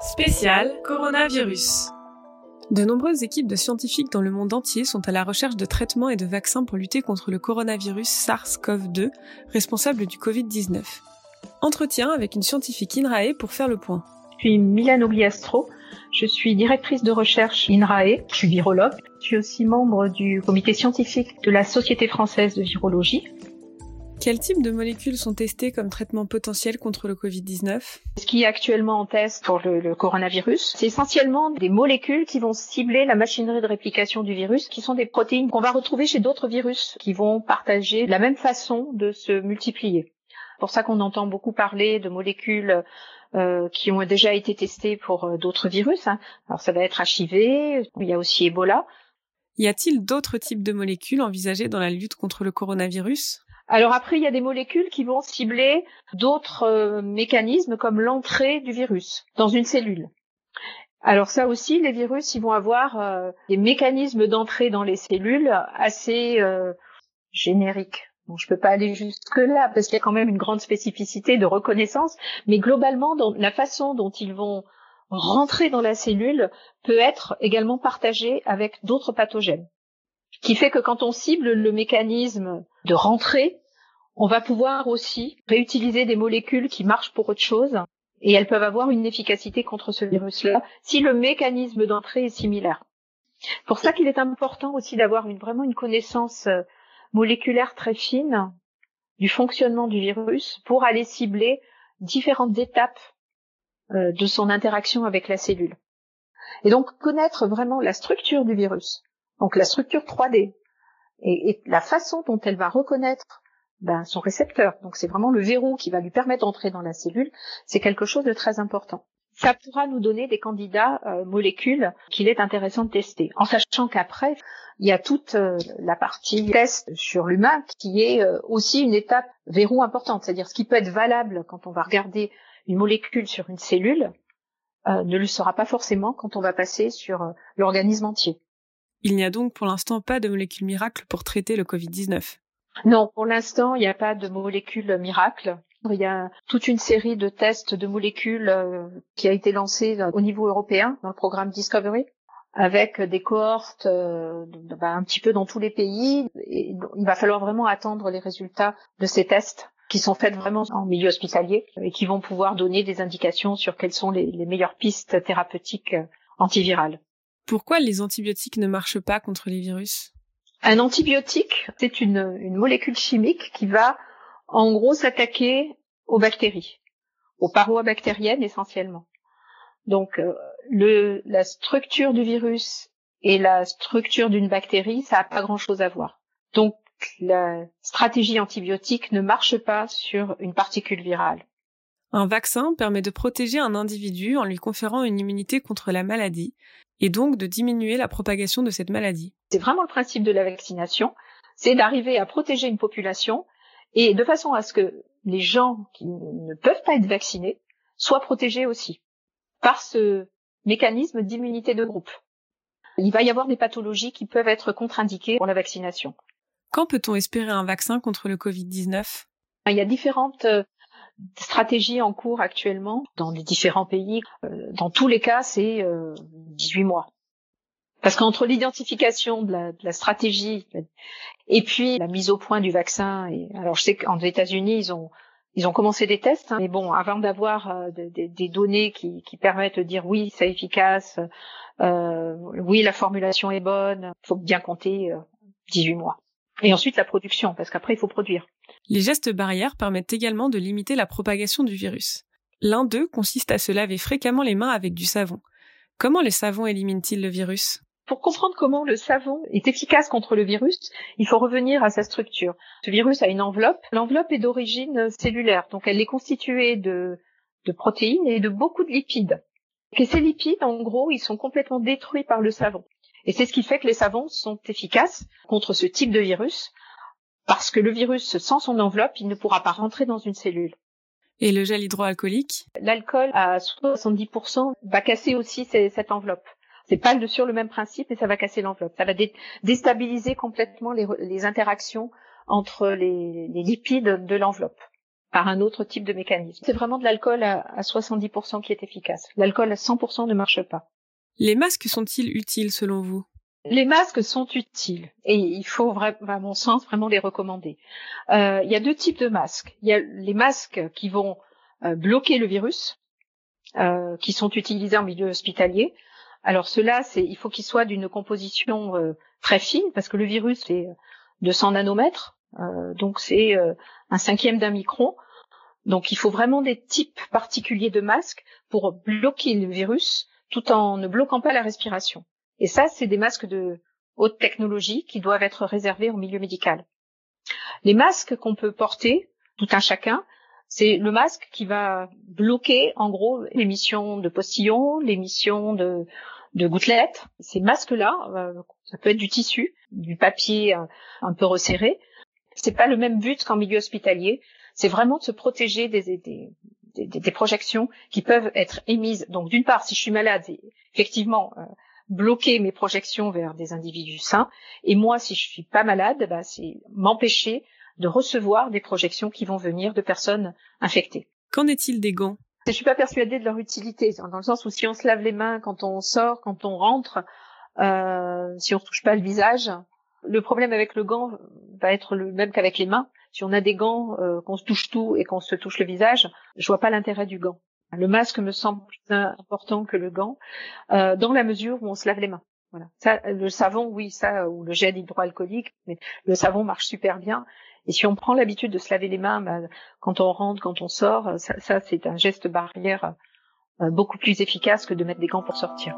Spécial Coronavirus. De nombreuses équipes de scientifiques dans le monde entier sont à la recherche de traitements et de vaccins pour lutter contre le coronavirus SARS-CoV-2, responsable du Covid-19. Entretien avec une scientifique INRAE pour faire le point. Je suis Milane Ogliastro, je suis directrice de recherche INRAE, je suis virologue, je suis aussi membre du comité scientifique de la Société française de virologie. Quels types de molécules sont testées comme traitement potentiel contre le Covid-19 Ce qui est actuellement en test pour le, le coronavirus, c'est essentiellement des molécules qui vont cibler la machinerie de réplication du virus, qui sont des protéines qu'on va retrouver chez d'autres virus, qui vont partager la même façon de se multiplier. C'est pour ça qu'on entend beaucoup parler de molécules euh, qui ont déjà été testées pour euh, d'autres virus. Hein. Alors ça va être HIV, il y a aussi Ebola. Y a-t-il d'autres types de molécules envisagées dans la lutte contre le coronavirus? Alors après, il y a des molécules qui vont cibler d'autres euh, mécanismes comme l'entrée du virus dans une cellule. Alors ça aussi, les virus, ils vont avoir euh, des mécanismes d'entrée dans les cellules assez euh, génériques. Je peux pas aller jusque là parce qu'il y a quand même une grande spécificité de reconnaissance, mais globalement, la façon dont ils vont rentrer dans la cellule peut être également partagée avec d'autres pathogènes qui fait que quand on cible le mécanisme de rentrée, on va pouvoir aussi réutiliser des molécules qui marchent pour autre chose et elles peuvent avoir une efficacité contre ce virus-là si le mécanisme d'entrée est similaire. Pour ça qu'il est important aussi d'avoir une, vraiment une connaissance euh, moléculaire très fine du fonctionnement du virus pour aller cibler différentes étapes euh, de son interaction avec la cellule. Et donc connaître vraiment la structure du virus, donc la structure 3D et, la façon dont elle va reconnaître ben, son récepteur. Donc c'est vraiment le verrou qui va lui permettre d'entrer dans la cellule. C'est quelque chose de très important. Ça pourra nous donner des candidats euh, molécules qu'il est intéressant de tester, en sachant qu'après il y a toute euh, la partie test sur l'humain qui est euh, aussi une étape verrou importante, c'est-à-dire ce qui peut être valable quand on va regarder une molécule sur une cellule ne le sera pas forcément quand on va passer sur l'organisme entier. Il n'y a donc pour l'instant pas de molécule miracle pour traiter le Covid-19. Non, pour l'instant, il n'y a pas de molécule miracle. Il y a toute une série de tests de molécules euh, qui a été lancée au niveau européen dans le programme Discovery avec des cohortes euh, bah, un petit peu dans tous les pays. Il va falloir vraiment attendre les résultats de ces tests qui sont faits vraiment en milieu hospitalier et qui vont pouvoir donner des indications sur quelles sont les, meilleures pistes thérapeutiques euh, antivirales. Pourquoi les antibiotiques ne marchent pas contre les virus? Un antibiotique, c'est une, molécule chimique qui va en gros s'attaquer aux bactéries, aux parois bactériennes essentiellement. Donc euh, la structure du virus et la structure d'une bactérie, ça n'a pas grand-chose à voir. Donc la stratégie antibiotique ne marche pas sur une particule virale. Un vaccin permet de protéger un individu en lui conférant une immunité contre la maladie, et donc de diminuer la propagation de cette maladie. C'est vraiment le principe de la vaccination, c'est d'arriver à protéger une population et de façon à ce que les gens qui ne peuvent pas être vaccinés soient protégés aussi par ce mécanisme d'immunité de groupe. Il va y avoir des pathologies qui peuvent être contre-indiquées pour la vaccination. Quand peut-on espérer un vaccin contre le Covid-19 Il y a différentes stratégie en cours actuellement dans les différents pays. Euh, dans tous les cas, c'est 18 euh, mois. Parce qu'entre l'identification de la, de la, stratégie et puis la mise au point du vaccin, et alors je sais qu'en États-Unis ils ont ils ont commencé des tests, hein, mais bon, avant d'avoir euh, des données qui, qui, permettent de dire oui, c'est efficace, euh, oui, la formulation est bonne, il faut bien compter 18 mois. Et ensuite la production, parce qu'après il faut produire. Les gestes barrières permettent également de limiter la propagation du virus. L'un d'eux consiste à se laver fréquemment les mains avec du savon. Comment les savons éliminent-ils le virus? Pour comprendre comment le savon est efficace contre le virus, il faut revenir à sa structure. Ce virus a une enveloppe. L'enveloppe est d'origine cellulaire, donc elle est constituée de, de protéines et de beaucoup de lipides. Et ces lipides, en gros, ils sont complètement détruits par le savon. Et c'est ce qui fait que les savons sont efficaces contre ce type de virus, parce que le virus, sans son enveloppe, il ne pourra pas rentrer dans une cellule. Et le gel hydroalcoolique? L'alcool à 70% va casser aussi cette enveloppe. C'est pas sur le même principe, mais ça va casser l'enveloppe. Ça va déstabiliser complètement les, interactions entre les, lipides de l'enveloppe. par un autre type de mécanisme. C'est vraiment de l'alcool à, 70% qui est efficace. L'alcool à 100% ne marche pas. Les masques sont-ils utiles selon vous? Les masques sont utiles et il faut, à mon sens, vraiment les recommander. Euh, il y a deux types de masques. Il y a les masques qui vont euh, bloquer le virus, euh, qui sont utilisés en milieu hospitalier. Alors cela, c'est, il faut qu'ils soient d'une composition très fine parce que le virus c'est 200 nanomètres, donc c'est un cinquième d'un micron. Donc il faut vraiment des types particuliers de masques pour bloquer le virus tout en ne bloquant pas la respiration. Et ça, c'est des masques de haute technologie qui doivent être réservés au milieu médical. Les masques qu'on peut porter, tout un chacun, c'est le masque qui va bloquer en gros l'émission de postillons, l'émission de, de gouttelettes. Ces masques-là, euh, ça peut être du tissu, du papier euh, un peu resserré. C'est pas le même but qu'en milieu hospitalier. C'est vraiment de se protéger des, des, des, des, projections qui peuvent être émises. Donc d'une part, si je suis malade, effectivement, euh, bloquer mes projections vers des individus sains. Et moi, si je suis pas malade, bah, c'est m'empêcher de recevoir des projections qui vont venir de personnes infectées. Qu'en est-il des gants? Je suis pas persuadée de leur utilité, dans le sens où si on se lave les mains quand on sort, quand on rentre, euh, si on ne touche pas le visage, le problème avec le gant va être le même qu'avec les mains. Si on a des gants, euh, qu'on se touche tout et qu'on se touche le visage, je vois pas l'intérêt du gant. Le masque me semble plus important que le gant, euh, dans la mesure où on se lave les mains. Voilà. Ça, le savon, oui, ça, ou le gel hydroalcoolique, mais le savon marche super bien. Et si on prend l'habitude de se laver les mains bah, quand on rentre, quand on sort, ça, c'est un geste barrière euh, beaucoup plus efficace que de mettre des gants pour sortir.